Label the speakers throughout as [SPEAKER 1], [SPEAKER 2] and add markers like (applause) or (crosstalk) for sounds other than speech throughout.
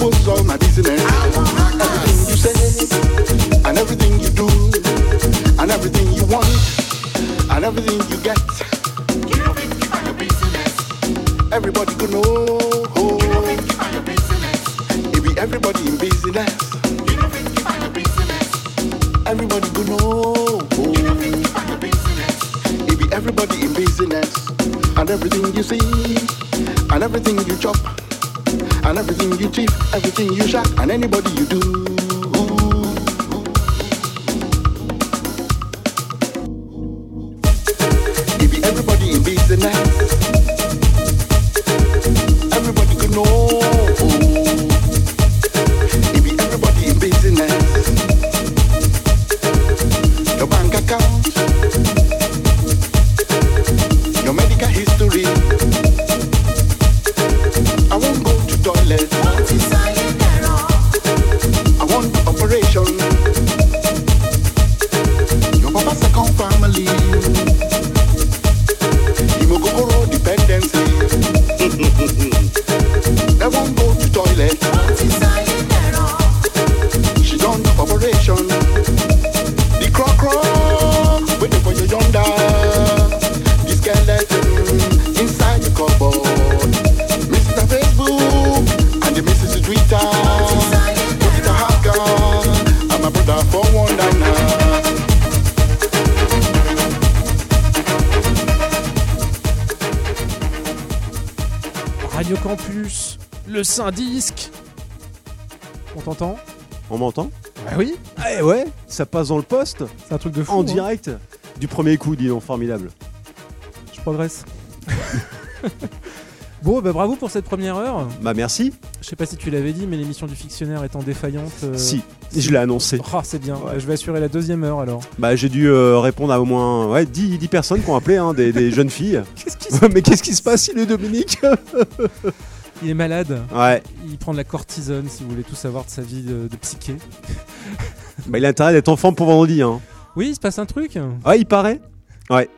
[SPEAKER 1] was all my business. Everything you say, and everything you do, and everything you want, and everything you get. You don't your business. Everybody know. You don't your business. It be everybody in business. You your business. Everybody know. You don't your business. It be everybody in business, and everything you see, and everything you chop and everything you tip, everything you shot, and anybody you do.
[SPEAKER 2] Ça passe dans le poste,
[SPEAKER 3] c'est un truc de fou.
[SPEAKER 2] en
[SPEAKER 3] hein.
[SPEAKER 2] direct. Du premier coup, dis donc, formidable.
[SPEAKER 3] Je progresse. (laughs) bon, bah bravo pour cette première heure.
[SPEAKER 2] Bah merci.
[SPEAKER 3] Je sais pas si tu l'avais dit, mais l'émission du fictionnaire étant défaillante. euh,
[SPEAKER 2] Si, je l'ai annoncé.
[SPEAKER 3] Ah, c'est bien.
[SPEAKER 2] Ouais.
[SPEAKER 3] Je vais assurer la deuxième heure alors.
[SPEAKER 2] Bah j'ai dû euh, répondre à au moins ouais, 10, 10 personnes qui ont appelé, hein, des, des jeunes filles. (laughs)
[SPEAKER 3] Qu'est-ce qui se- (laughs)
[SPEAKER 2] Mais qu'est-ce qui se passe, il est Dominique?
[SPEAKER 3] Il est malade.
[SPEAKER 2] Ouais,
[SPEAKER 3] Il prend de la cortisone si vous voulez tout savoir de sa vie de, de psyché. (laughs)
[SPEAKER 2] bah il a intérêt d'être en forme pour vendredi. Hein.
[SPEAKER 3] Oui, il se passe un truc.
[SPEAKER 2] Ouais, il paraît. Ouais.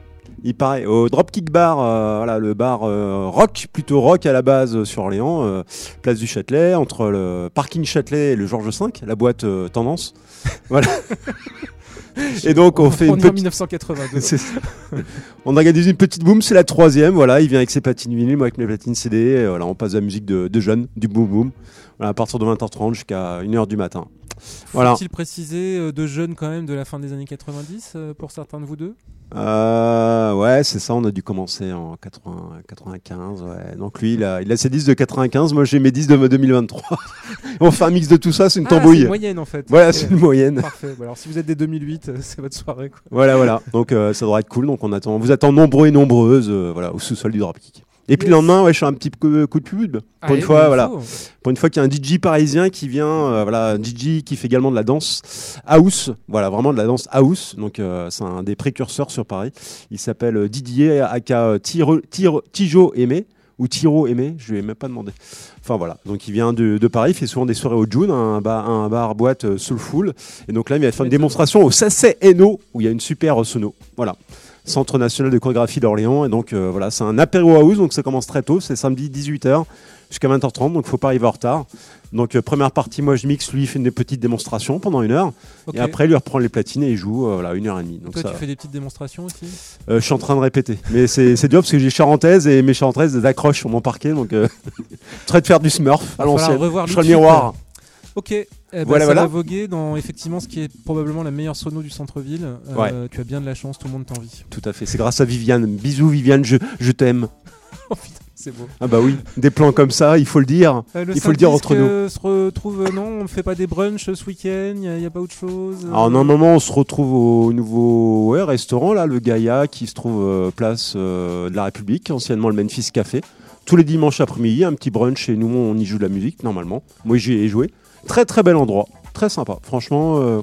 [SPEAKER 2] Il paraît. Au Dropkick Bar, euh, voilà, le bar euh, rock, plutôt rock à la base euh, sur Orléans, euh, place du Châtelet, entre le parking Châtelet et le Georges V, la boîte Tendance. (laughs) voilà. (laughs) (laughs) et donc on fait une petite.
[SPEAKER 3] 1982. (laughs)
[SPEAKER 2] C'est ça. on organise une petite boom, c'est la troisième. Voilà, il vient avec ses platines vinyle, moi avec mes platines CD. et voilà, on passe de la musique de, de jeunes, du boom boom. Voilà, à partir de 20h30 jusqu'à 1h du matin. Voilà.
[SPEAKER 3] Faut-il préciser euh, de jeunes quand même de la fin des années 90 euh, pour certains de vous deux?
[SPEAKER 2] Euh, ouais, c'est ça, on a dû commencer en 80, 95. Ouais. Donc lui, il a, il a ses 10 de 95, moi j'ai mes 10 de 2023. (laughs) on fait un mix de tout ça, c'est une
[SPEAKER 3] Ah, c'est
[SPEAKER 2] tambouille.
[SPEAKER 3] une moyenne en fait.
[SPEAKER 2] Voilà, c'est une moyenne.
[SPEAKER 3] Parfait. Bon, alors si vous êtes des 2008, euh, c'est votre soirée quoi.
[SPEAKER 2] Voilà, voilà. Donc euh, ça devrait être cool. Donc on attend, on vous attend nombreux et nombreuses, euh, voilà, au sous-sol du Dropkick. Et puis
[SPEAKER 3] Yes.
[SPEAKER 2] le lendemain, ouais, je fais un petit coup, coup de pub. Pour une fois,
[SPEAKER 3] il
[SPEAKER 2] voilà. Pour une fois qu'il y a un DJ parisien qui vient, euh, voilà, un DJ qui fait également de la danse house, voilà, vraiment de la danse house. Donc euh, c'est un des précurseurs sur Paris. Il s'appelle euh, Didier aka Tiro- Tiro- Tijo Aimé ou Tiro Aimé, je lui ai même pas demandé. Enfin voilà, donc il vient de, de Paris, il fait souvent des soirées au June, un bar, un bar boîte soulful. Et donc là, il va faire une démonstration au Sassé Eno où il y a une super sono. Voilà. Centre national de chorégraphie d'Orléans. Et donc euh, voilà, c'est un apéro house, donc ça commence très tôt, c'est samedi 18h jusqu'à 20h30, donc faut pas arriver en retard. Donc euh, première partie, moi je mixe, lui il fait une petite démonstration pendant une heure, et après lui reprend les platines et il joue euh, voilà, une heure et demie. Donc
[SPEAKER 3] Toi,
[SPEAKER 2] ça,
[SPEAKER 3] tu fais des petites démonstrations aussi?
[SPEAKER 2] Euh, je suis en train de répéter, mais c'est dur parce que j'ai charentaise et mes charentaises elles accrochent sur mon parquet, donc (laughs) en train de faire du smurf à l'ancienne. Je le miroir.
[SPEAKER 3] Ok, eh ben,
[SPEAKER 2] Voilà,
[SPEAKER 3] ça
[SPEAKER 2] voilà.
[SPEAKER 3] va voguer dans effectivement ce qui est probablement la meilleure sono du centre-ville. Euh, Tu as bien de la chance, tout le monde t'envie.
[SPEAKER 2] Tout à fait, c'est grâce à Viviane. Bisous Viviane, je, je t'aime. (laughs)
[SPEAKER 3] Oh putain, c'est beau.
[SPEAKER 2] Ah bah oui, des plans comme ça, il faut le dire.
[SPEAKER 3] Euh,
[SPEAKER 2] Il faut le dire entre nous.
[SPEAKER 3] euh, se retrouve, euh, non, on ne fait pas des brunchs ce week-end, il n'y a, pas autre chose euh,
[SPEAKER 2] Alors normalement on se retrouve au nouveau ouais, restaurant là, le Gaïa qui se trouve place de la République, anciennement le Memphis Café. Tous les dimanches après-midi, un petit brunch et nous on y joue de la musique normalement. Moi j'y ai joué. Très très bel endroit, très sympa. Franchement, euh,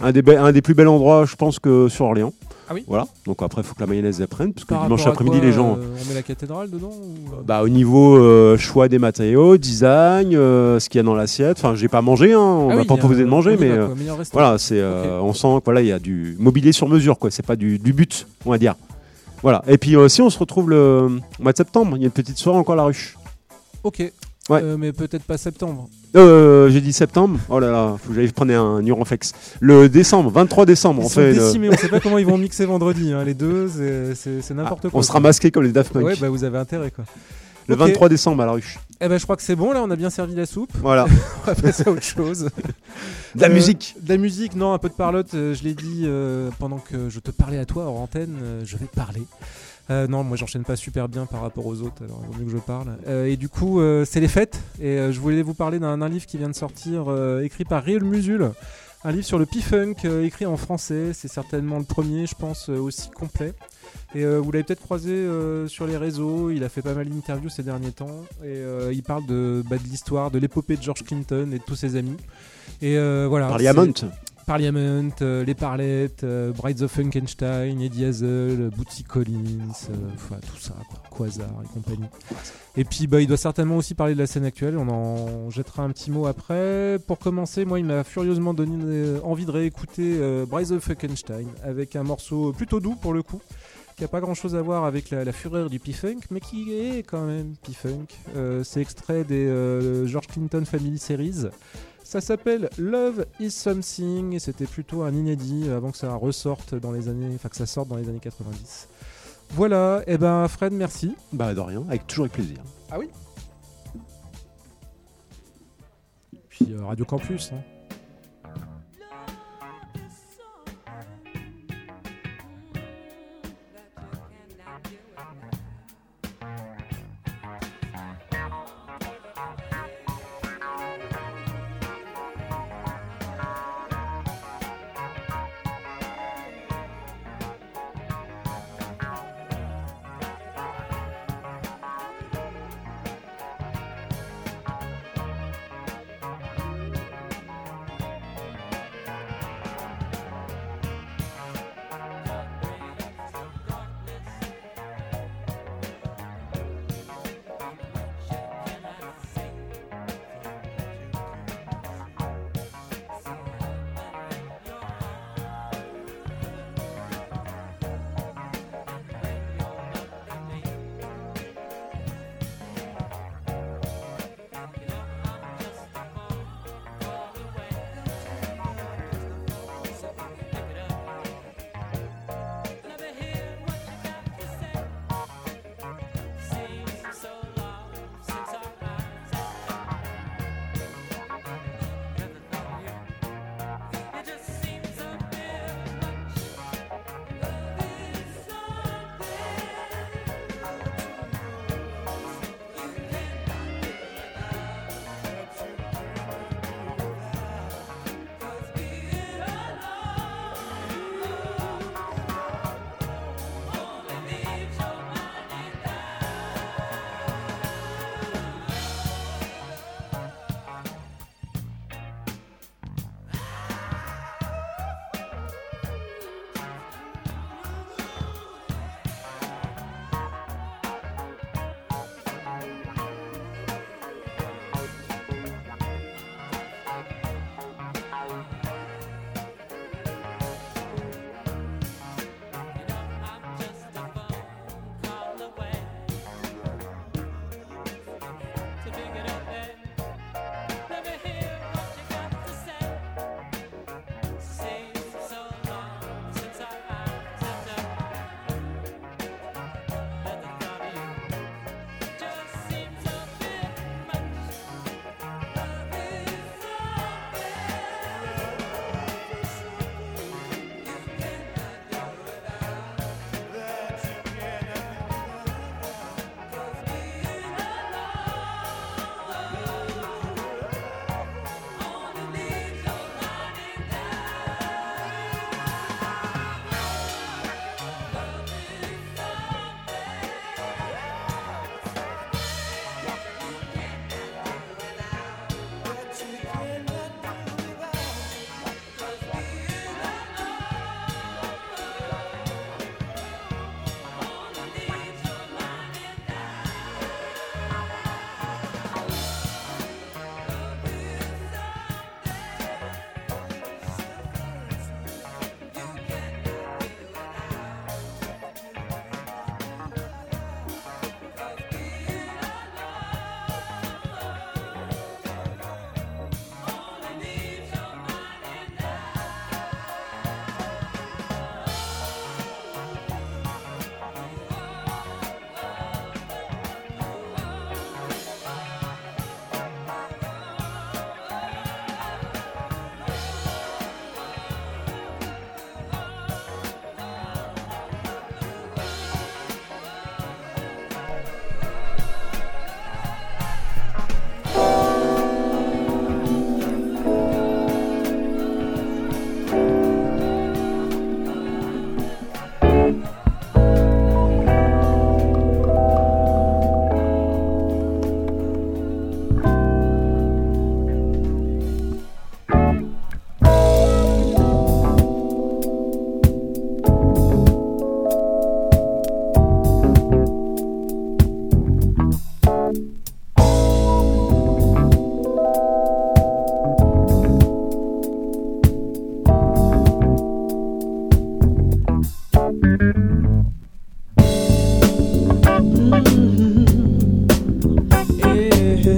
[SPEAKER 2] un, des be- un des plus bels endroits je pense que sur Orléans.
[SPEAKER 3] Ah oui
[SPEAKER 2] Voilà, donc après il faut que la mayonnaise elle prenne, parce que
[SPEAKER 3] par
[SPEAKER 2] dimanche
[SPEAKER 3] rapport à
[SPEAKER 2] après-midi
[SPEAKER 3] quoi,
[SPEAKER 2] les gens...
[SPEAKER 3] euh, on met la cathédrale dedans ou, euh,
[SPEAKER 2] Bah, au niveau euh, choix des matériaux, design, euh, ce qu'il y a dans l'assiette. Enfin, j'ai pas mangé, hein, on
[SPEAKER 3] ah
[SPEAKER 2] va
[SPEAKER 3] oui,
[SPEAKER 2] pas
[SPEAKER 3] il y a-
[SPEAKER 2] proposer de manger,
[SPEAKER 3] on y
[SPEAKER 2] mais
[SPEAKER 3] va,
[SPEAKER 2] euh,
[SPEAKER 3] quoi, meilleur restaurant.
[SPEAKER 2] voilà, c'est, euh, on sent que voilà, il y a du mobilier sur mesure, quoi. C'est pas du, du but, on va dire. Voilà. Et puis aussi, on se retrouve le mois de septembre. Il y a une petite soirée encore à la ruche.
[SPEAKER 3] Ok.
[SPEAKER 2] Ouais.
[SPEAKER 3] Euh, mais peut-être pas septembre.
[SPEAKER 2] Euh, j'ai dit septembre. Oh là là, faut que j'aille prendre un Neuronflex. Le décembre, 23 décembre,
[SPEAKER 3] Ils
[SPEAKER 2] on
[SPEAKER 3] sont
[SPEAKER 2] fait.
[SPEAKER 3] décimés, on sait pas comment ils vont (laughs) mixer vendredi. hein, Les deux, c'est- c'est n'importe
[SPEAKER 2] Ah,
[SPEAKER 3] quoi.
[SPEAKER 2] on sera masqué comme les Daft Punk.
[SPEAKER 3] Ouais, bah vous avez intérêt quoi.
[SPEAKER 2] le
[SPEAKER 3] ok.
[SPEAKER 2] 23 décembre à la ruche.
[SPEAKER 3] Eh ben je crois que c'est bon là, on a bien servi la soupe.
[SPEAKER 2] Voilà. (laughs)
[SPEAKER 3] On va passer à autre chose. (laughs)
[SPEAKER 2] De la
[SPEAKER 3] Euh,
[SPEAKER 2] musique.
[SPEAKER 3] De la musique, non, un peu de parlotte. euh, je l'ai dit pendant que je te parlais à toi hors antenne, je vais parler. Euh, non, moi j'enchaîne pas super bien par rapport aux autres, alors il vaut mieux que je parle. Euh, et du coup, euh, c'est les fêtes, et je voulais vous parler d'un livre qui vient de sortir, écrit par Riel Musul. Un livre sur le P-Funk, écrit en français. C'est certainement le premier, je pense, aussi complet. Et vous l'avez peut-être croisé sur les réseaux, il a fait pas mal d'interviews ces derniers temps. Et il parle de, bah, de l'histoire, de l'épopée de George Clinton et de tous ses amis. Et euh, voilà.
[SPEAKER 2] Parliament.
[SPEAKER 3] Parliament, euh, les Parlettes, euh, Brides of Frankenstein, Eddie Hazel, Bootsy Collins, euh, enfin, tout ça, quoi, Quasar et compagnie. Et puis bah, il doit certainement aussi parler de la scène actuelle, on en jettera un petit mot après. Pour commencer, moi il m'a furieusement donné euh, envie de réécouter euh, Brides of Frankenstein avec un morceau plutôt doux pour le coup qui a pas grand chose à voir avec la, la fureur du P-Funk, mais qui est quand même P-Funk. Euh, c'est extrait des euh, George Clinton Family Series. Ça s'appelle Love is Something et c'était plutôt un inédit avant que ça ressorte dans les années, enfin que ça sorte dans les années 90. Voilà, et ben Fred, merci.
[SPEAKER 2] Bah de rien, avec toujours avec plaisir.
[SPEAKER 3] Ah oui Puis euh, Radio Campus. hein.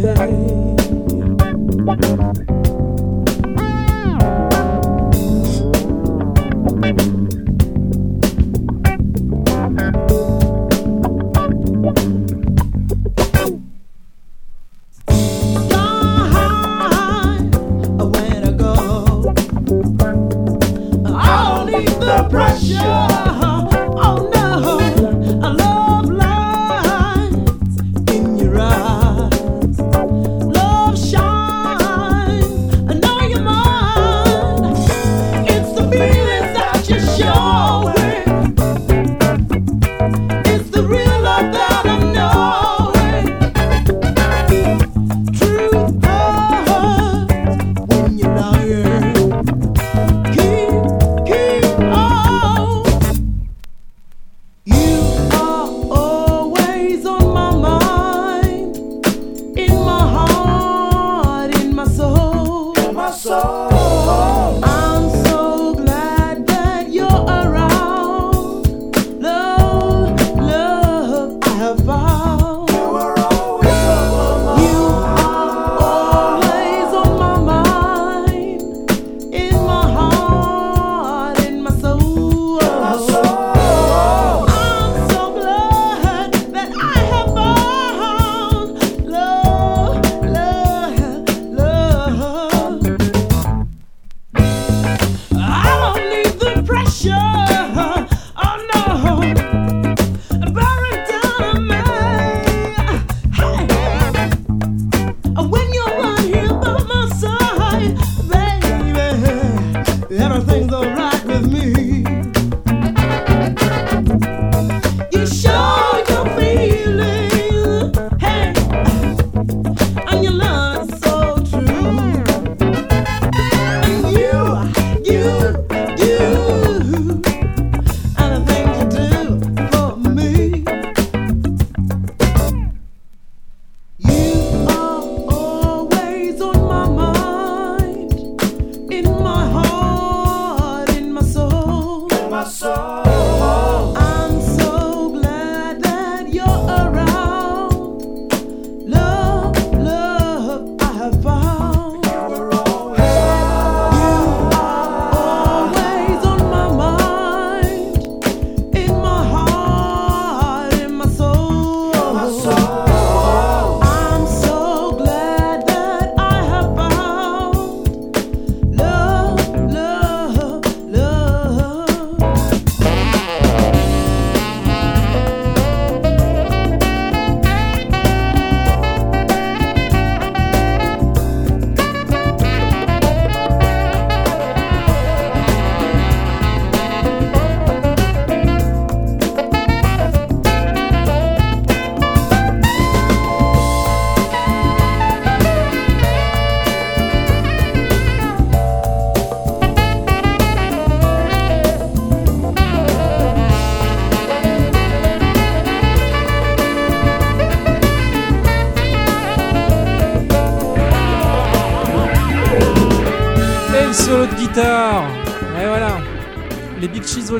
[SPEAKER 4] back.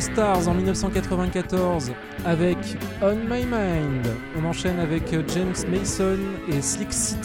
[SPEAKER 4] Stars en 1994 avec On My Mind. On enchaîne avec James Mason et Slick City.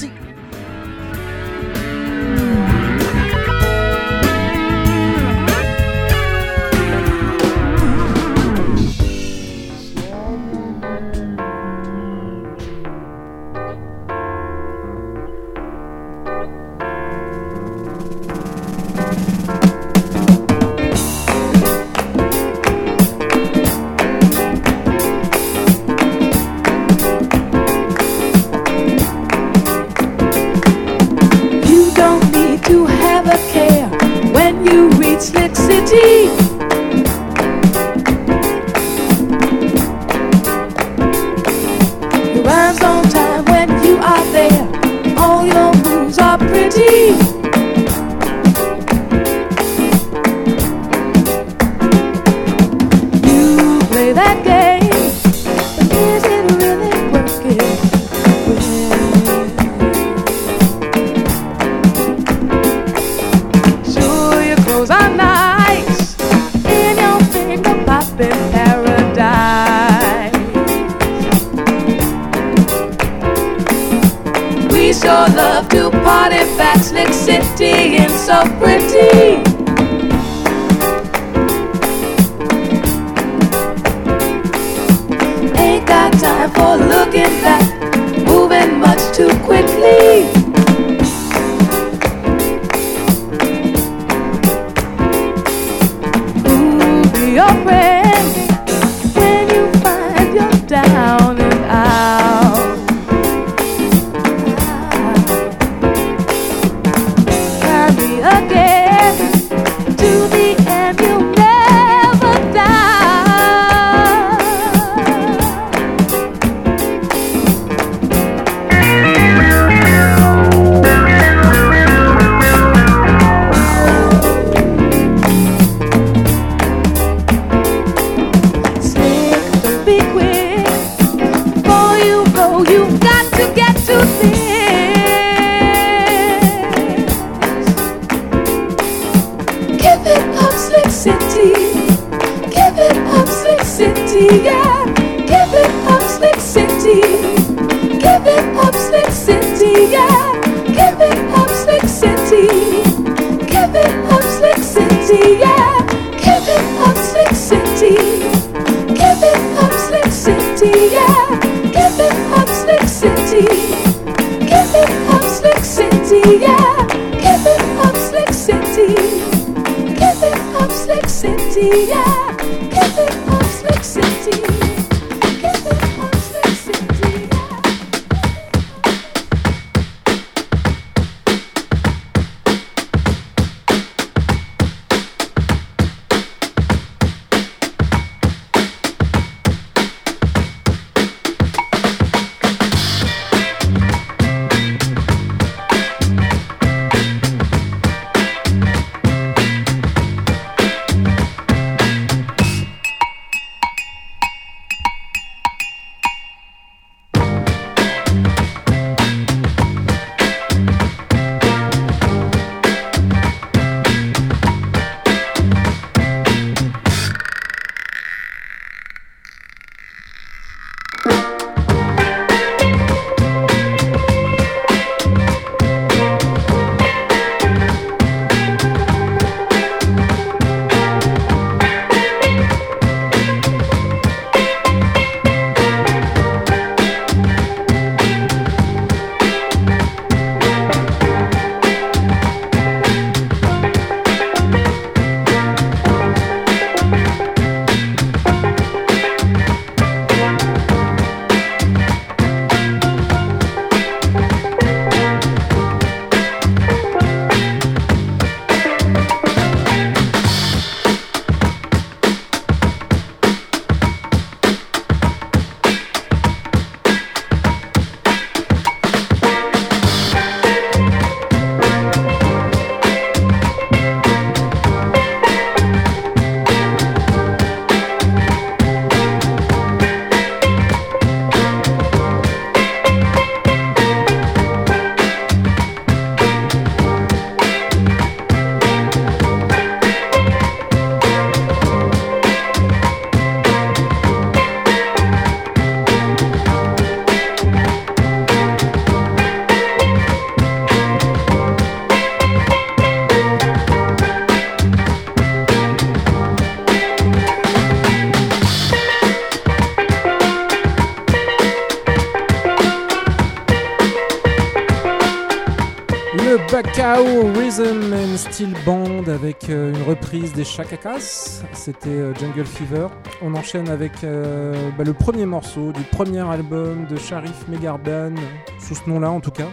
[SPEAKER 3] Steel Band avec euh, une reprise des Chakakas, c'était euh, Jungle Fever. On enchaîne avec euh, bah, le premier morceau du premier album de Sharif Megarban, sous ce nom-là en tout cas.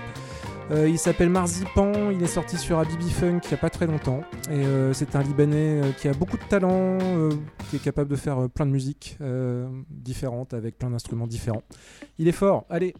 [SPEAKER 3] Il s'appelle Marzipan, il est sorti sur Habibi Funk il n'y a pas très longtemps. Et c'est un Libanais qui a beaucoup de talent, qui est capable de faire plein de musiques différentes avec plein d'instruments différents. Il est fort, allez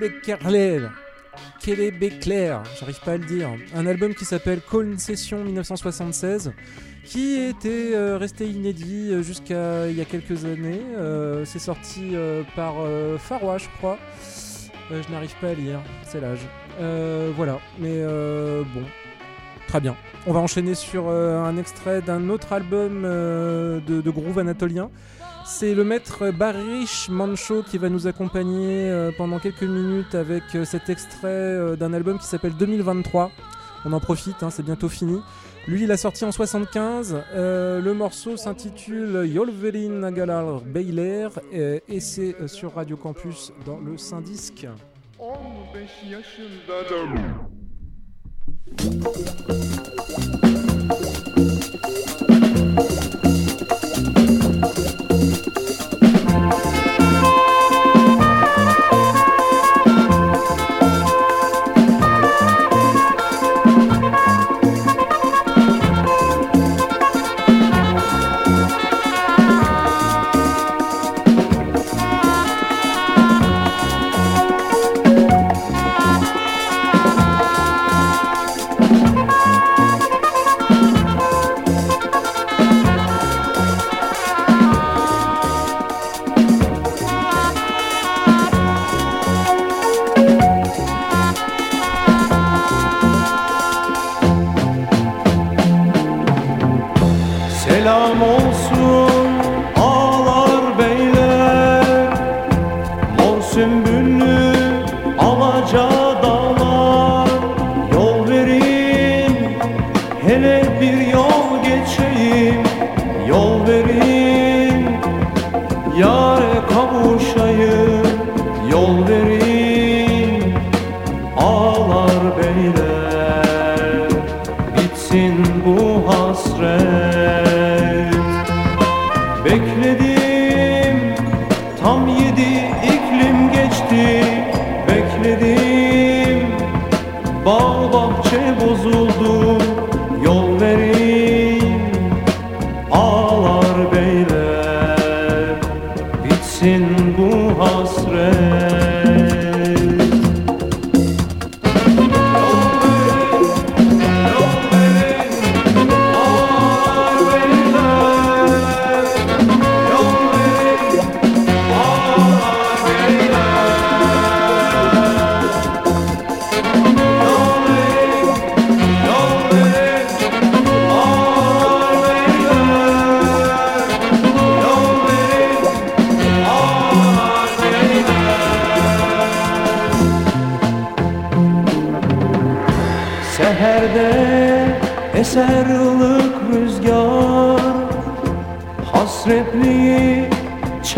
[SPEAKER 3] Beyaz Kelbekerler. Kelebekler, j'arrive pas à le dire. Un album qui s'appelle Call Session 1976, qui était euh, resté inédit euh, jusqu'à il y a quelques années. Euh, c'est sorti par Farwa, je crois. Je n'arrive pas à lire, c'est l'âge. Voilà, mais bon, très bien. On va enchaîner sur un extrait d'un autre album de groove anatolien. C'est le maître Barish Mancho qui va nous accompagner euh, pendant quelques minutes avec euh, cet extrait euh, d'un album qui s'appelle 2023. On en profite, hein, c'est bientôt fini. Lui, il a sorti en 75. euh, le morceau s'intitule Yolvelin Nagalar Beyler et, et c'est sur Radio Campus dans le Saint-Disque.
[SPEAKER 5] 15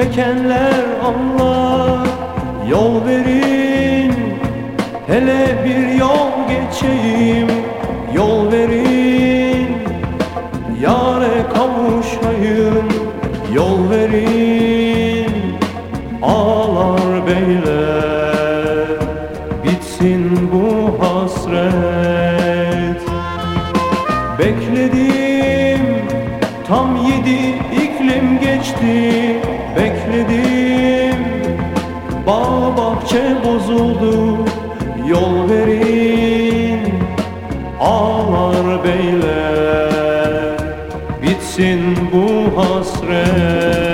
[SPEAKER 6] çekenler anlar. Yol verin hele bir yol geçeyim. Yol verin yare kavuşayım. Yol verin ağlar beyler. Bitsin bu hasret. Bekledim tam yedi iklim geçti dedim Bağ bahçe bozuldu Yol verin. Ağlar beyler Bitsin bu hasret.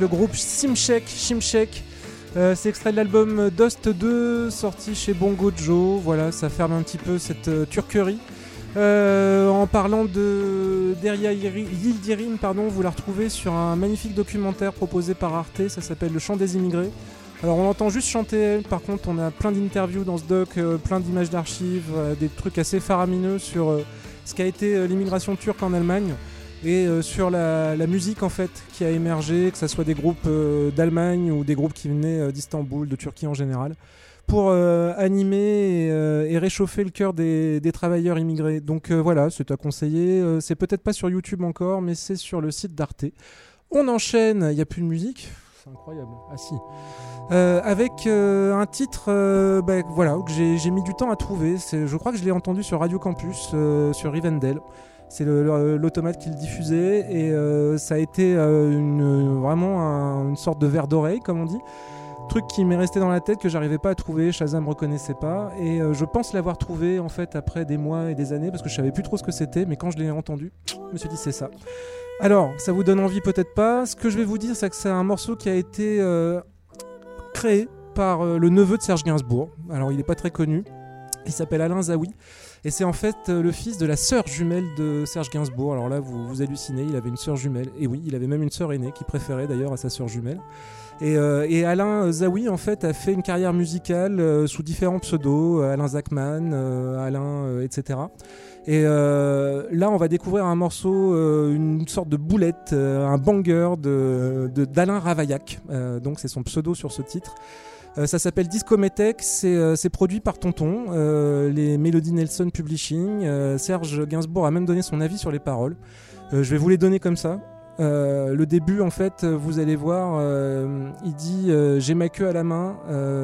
[SPEAKER 3] Le groupe. Shimshek. Euh, c'est extrait de l'album Dust 2 sorti chez Bongo Joe. Voilà, ça ferme un petit peu cette euh, turquerie. Euh, en parlant de Deria Yildirim, pardon, vous la retrouvez sur un magnifique documentaire proposé par Arte. Ça s'appelle Le chant des immigrés. Alors on entend juste chanter elle, par contre on a plein d'interviews dans ce doc, plein d'images d'archives, des trucs assez faramineux sur ce qu'a été l'immigration turque en Allemagne et euh, sur la, musique en fait qui a émergé, que ce soit des groupes euh, d'Allemagne ou des groupes qui venaient euh, d'Istanbul, de Turquie en général, pour animer et, réchauffer le cœur des, travailleurs immigrés. Donc voilà, c'est à conseiller. C'est peut-être pas sur YouTube encore, mais c'est sur le site d'Arte. On enchaîne, il n'y a plus de musique. C'est incroyable. Ah si. Avec un titre bah, voilà, que j'ai mis du temps à trouver. Je crois que je l'ai entendu sur Radio Campus, sur Rivendell. C'est l'automate qui le diffusait et euh, ça a été euh, vraiment un- une sorte de verre d'oreille, comme on dit. Truc qui m'est resté dans la tête que j'arrivais pas à trouver, Shazam me reconnaissait pas et euh, je pense l'avoir trouvé en fait après des mois et des années parce que je savais plus trop ce que c'était, mais quand je l'ai entendu, je me suis dit c'est ça. Alors, ça vous donne envie peut-être pas. Ce que je vais vous dire, c'est que c'est un morceau qui a été créé par le neveu de Serge Gainsbourg. Alors, il n'est pas très connu. Il s'appelle Alain Zawi. Et c'est en fait euh, le fils de la sœur jumelle de Serge Gainsbourg. Alors là, vous, vous hallucinez, il avait une sœur jumelle. Et oui, il avait même une sœur aînée qui préférait d'ailleurs à sa sœur jumelle. Et, euh, Alain Zawi, en fait, a fait une carrière musicale euh, sous différents pseudos, euh, Alain Zachman, euh, Alain, euh, etc. Et euh, là, on va découvrir un morceau, euh, une sorte de boulette, euh, un banger de d'Alain Ravaillac. Euh, donc, c'est son pseudo sur ce titre. Euh, ça s'appelle Discométech, c'est euh, c'est produit par Tonton, euh, les Melody Nelson Publishing. Serge Gainsbourg a même donné son avis sur les paroles. Je vais vous les donner comme ça. Le début, en fait, vous allez voir, il dit J'ai ma queue à la main,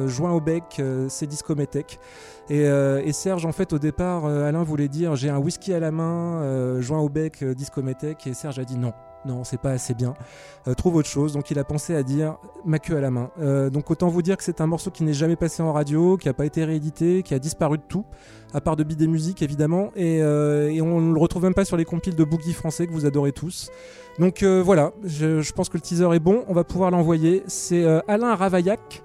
[SPEAKER 3] joint au bec, c'est Discométech. Et, et Serge, en fait, au départ, Alain voulait dire J'ai un whisky à la main, joint au bec, Discométech. Et Serge a dit Non, non, c'est pas assez bien. Euh, trouve autre chose. Donc il a pensé à dire Ma queue à la main. Euh, donc autant vous dire que c'est un morceau qui n'est jamais passé en radio, qui n'a pas été réédité, qui a disparu de tout, à part de Bidé Musique évidemment. Et, euh, et on ne le retrouve même pas sur les compiles de Boogie français que vous adorez tous. Donc voilà, je, pense que le teaser est bon. On va pouvoir l'envoyer. C'est Alain Ravaillac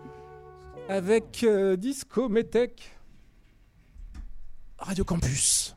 [SPEAKER 3] avec Disco Metech. Radio Campus.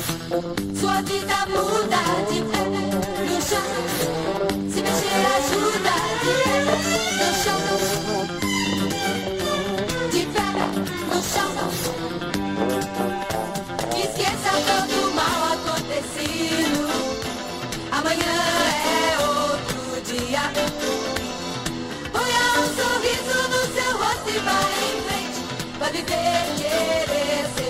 [SPEAKER 7] Sua vida muda de pé no chão. Se mexer ajuda de pé no chão. De pé no chão. Esqueça todo o mal acontecido. Amanhã é outro dia. Ponha um sorriso no seu rosto e vá em frente. Vai viver, querer, seja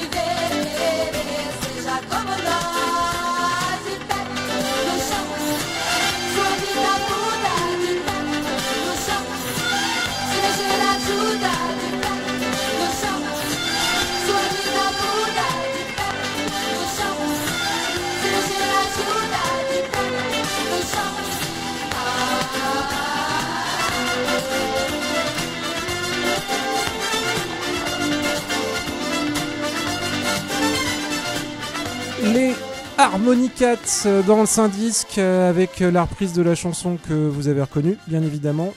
[SPEAKER 3] holiday. Harmonicats euh, dans le Saint-Disque euh, avec euh, la reprise de la chanson que vous avez reconnue, bien évidemment.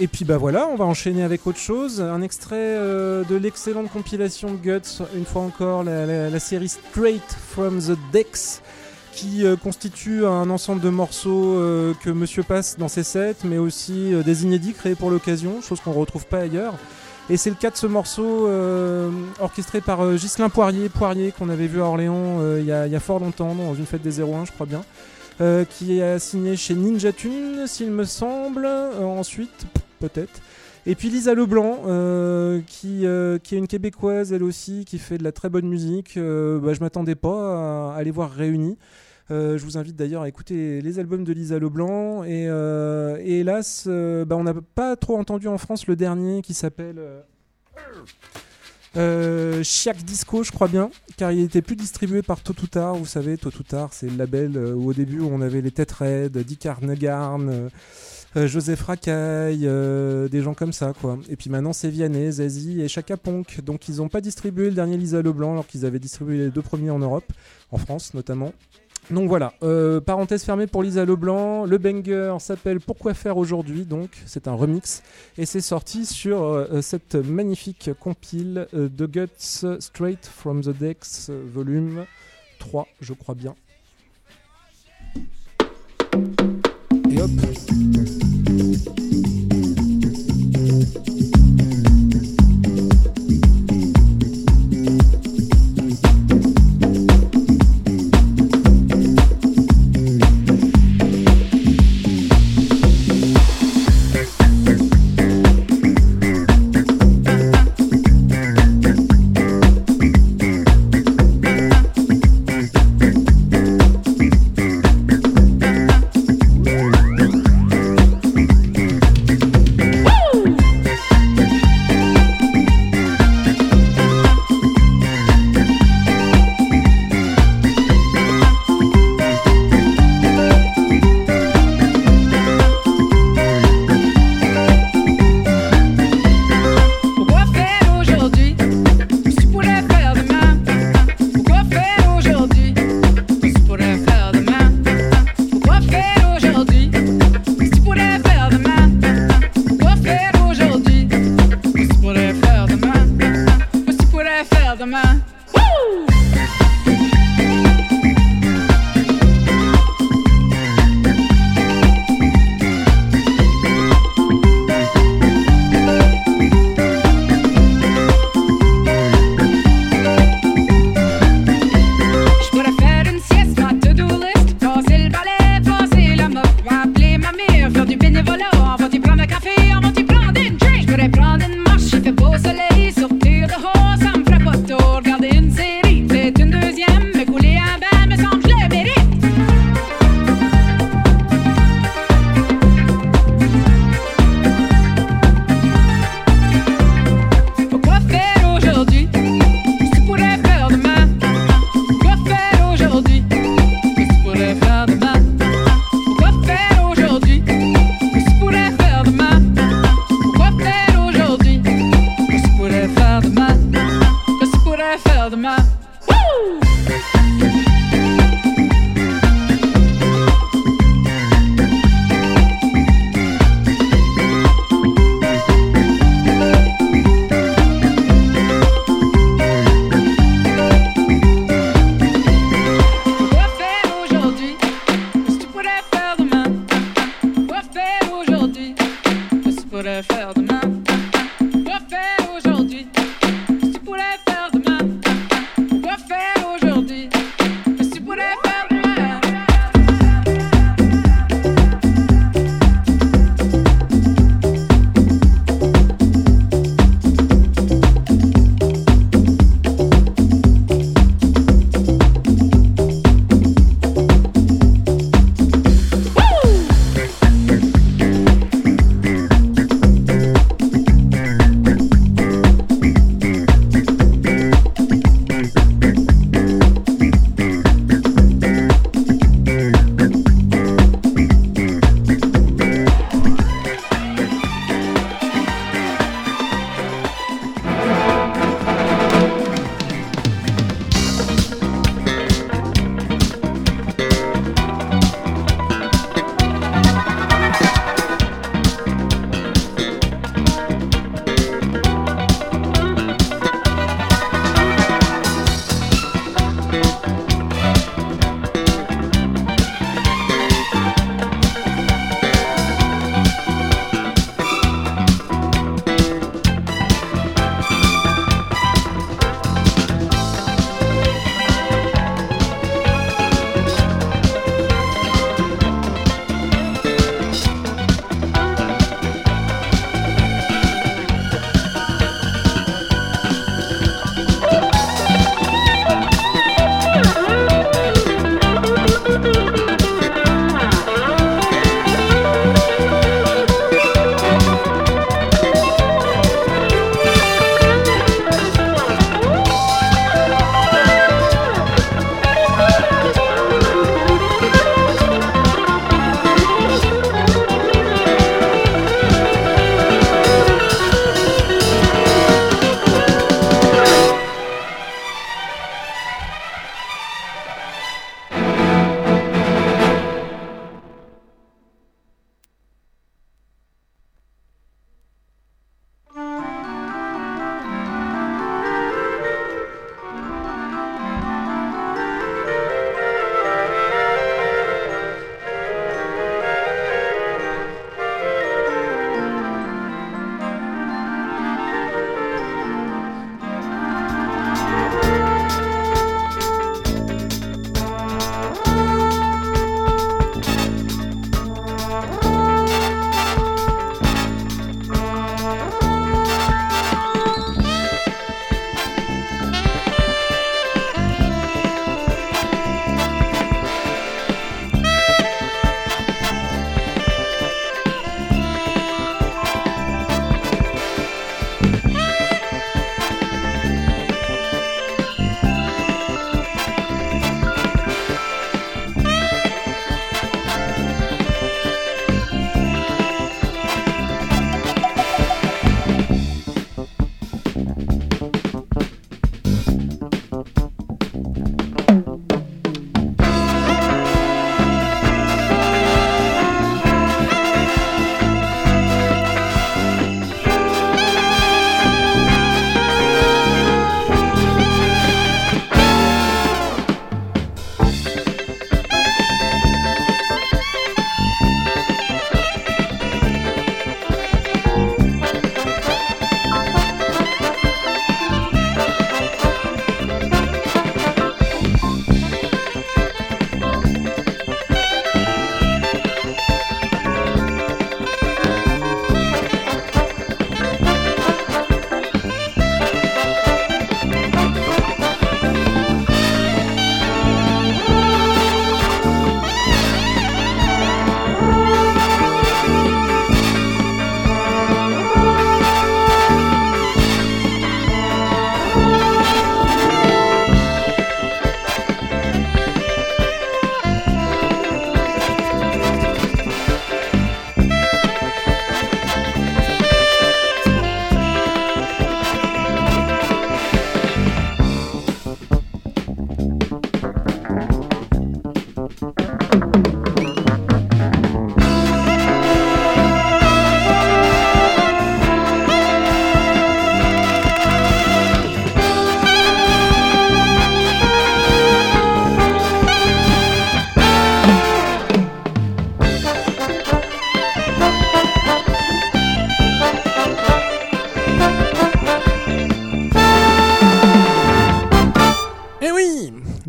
[SPEAKER 3] Et puis bah voilà, on va enchaîner avec autre chose. Un extrait de l'excellente compilation Guts, une fois encore, la, série Straight from the Decks, qui constitue un ensemble de morceaux que Monsieur passe dans ses sets, mais aussi des inédits créés pour l'occasion, chose qu'on ne retrouve pas ailleurs. Et c'est le cas de ce morceau euh, orchestré par euh, Ghislain Poirier, Poirier qu'on avait vu à Orléans euh, il y, a- fort longtemps, dans une fête des 01, je crois bien, qui a signé chez Ninja Tune, s'il me semble, ensuite, peut-être. Et puis Lisa Leblanc, qui, est une québécoise elle aussi, qui fait de la très bonne musique. Bah, je m'attendais pas à, à les voir réunis. Euh, je vous invite d'ailleurs à écouter les albums de Lisa Leblanc. Et, euh, hélas, euh, bah, on n'a pas trop entendu en France le dernier qui s'appelle euh, Disco, je crois bien, car il était plus distribué par Tôt ou Tard. Vous savez, Tôt ou Tard, c'est le label où au début on avait les Têtes Raides, Dick Arnegarn. Joseph Racaille, des gens comme ça quoi. Et puis maintenant c'est Vianney, Zazie et Chaka Ponk. Donc ils n'ont pas distribué le dernier Lisa Leblanc alors qu'ils avaient distribué les deux premiers en Europe, en France notamment. Donc voilà, euh, parenthèse fermée pour Lisa Leblanc. Le banger s'appelle Pourquoi faire aujourd'hui Donc c'est un remix et c'est sorti sur euh, cette magnifique compile euh, de Guts Straight from the euh, volume 3, je crois bien. Et hop.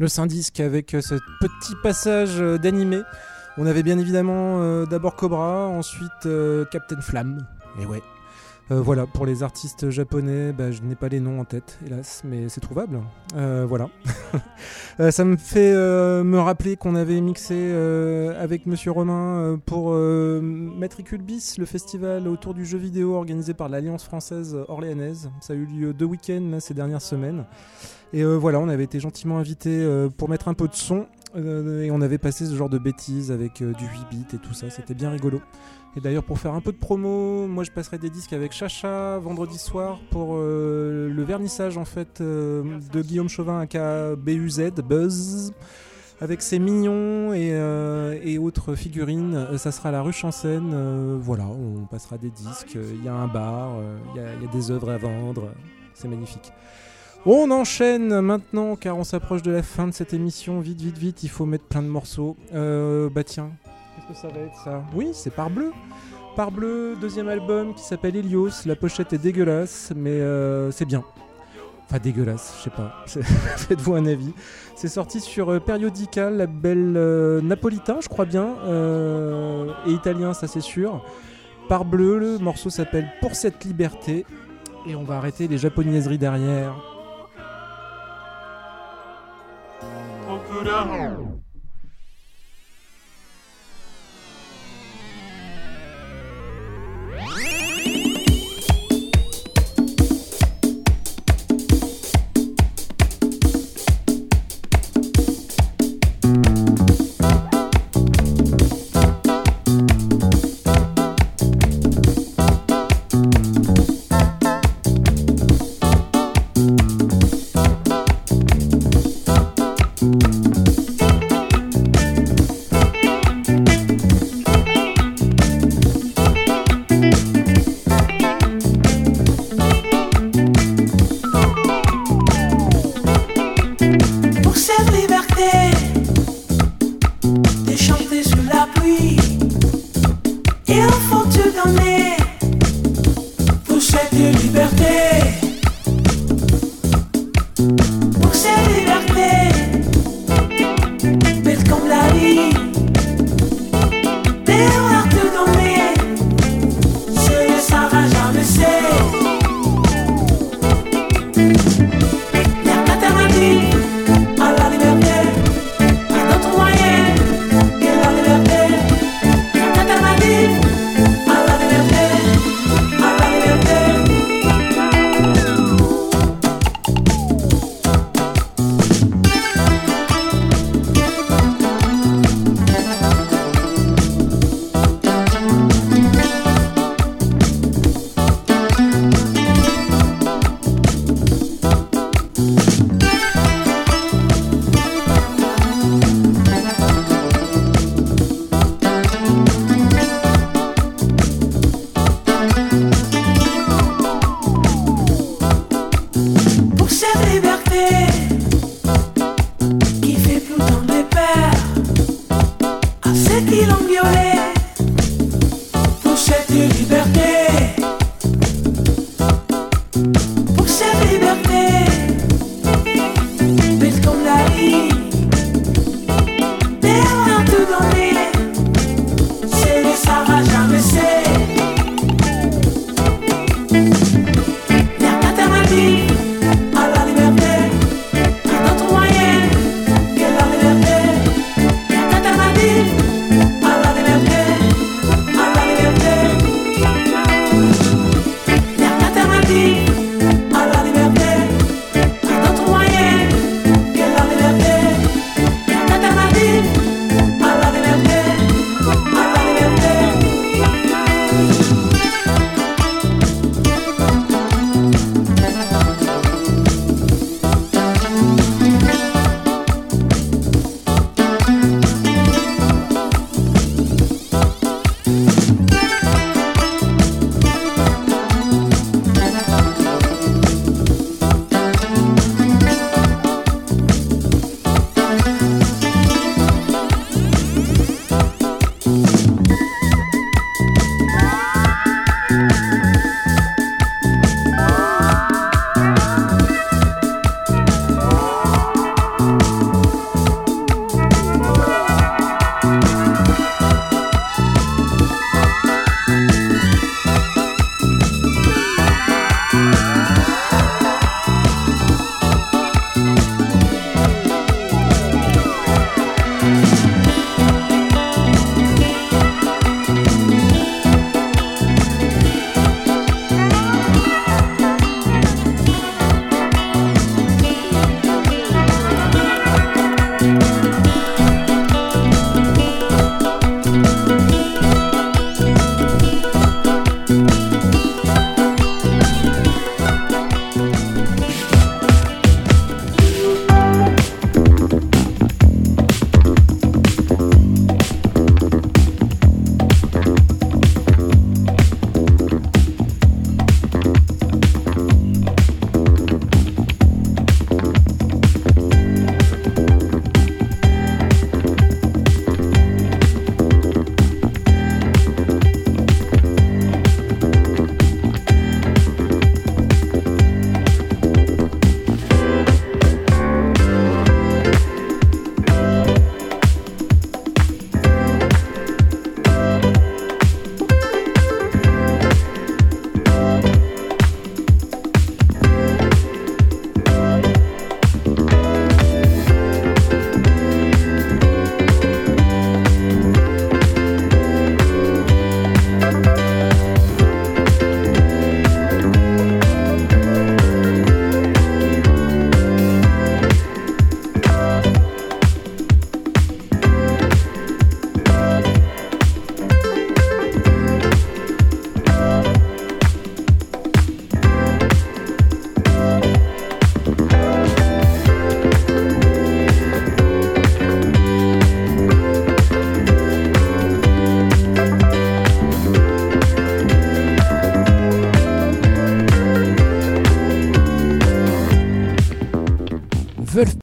[SPEAKER 3] Saint-Disque avec euh, ce petit passage euh, d'animé. On avait bien évidemment euh, d'abord Cobra, ensuite Captain Flamme. Et ouais. Voilà, pour les artistes japonais, bah, je n'ai pas les noms en tête, hélas, mais c'est trouvable. Voilà. (laughs) Ça me fait me rappeler qu'on avait mixé avec Monsieur Romain pour Matricule Bis, le festival autour du jeu vidéo organisé par l'Alliance française orléanaise. Ça a eu lieu deux week-ends ces dernières semaines. Et euh, voilà, on avait été gentiment invités euh, pour mettre un peu de son. euh, et on avait passé ce genre de bêtises avec euh, du 8 bits et tout ça, c'était bien rigolo. Et d'ailleurs, pour faire un peu de promo, moi je passerai des disques avec Chacha vendredi soir pour le vernissage en fait de Guillaume Chauvin aka BUZ, Buzz. Avec ses mignons et, autres figurines, ça sera à la rue Chancène. euh, voilà, on passera des disques. Il y a un bar, il y a des œuvres à vendre. C'est magnifique. On enchaîne maintenant car on s'approche de la fin de cette émission. Vite, vite, vite, il faut mettre plein de morceaux. Euh, bah tiens, qu'est-ce que ça va être ça? Oui, c'est par bleu. Par bleu, deuxième album qui s'appelle Helios. La pochette est dégueulasse, mais euh, c'est bien. Enfin, dégueulasse, je sais pas. (laughs) Faites-vous un avis. C'est sorti sur euh, Periodica, label euh, napolitain, je crois bien, euh, et italien, ça c'est sûr. Par bleu, le morceau s'appelle Pour cette liberté. Et on va arrêter les japonaiseries derrière.
[SPEAKER 8] down.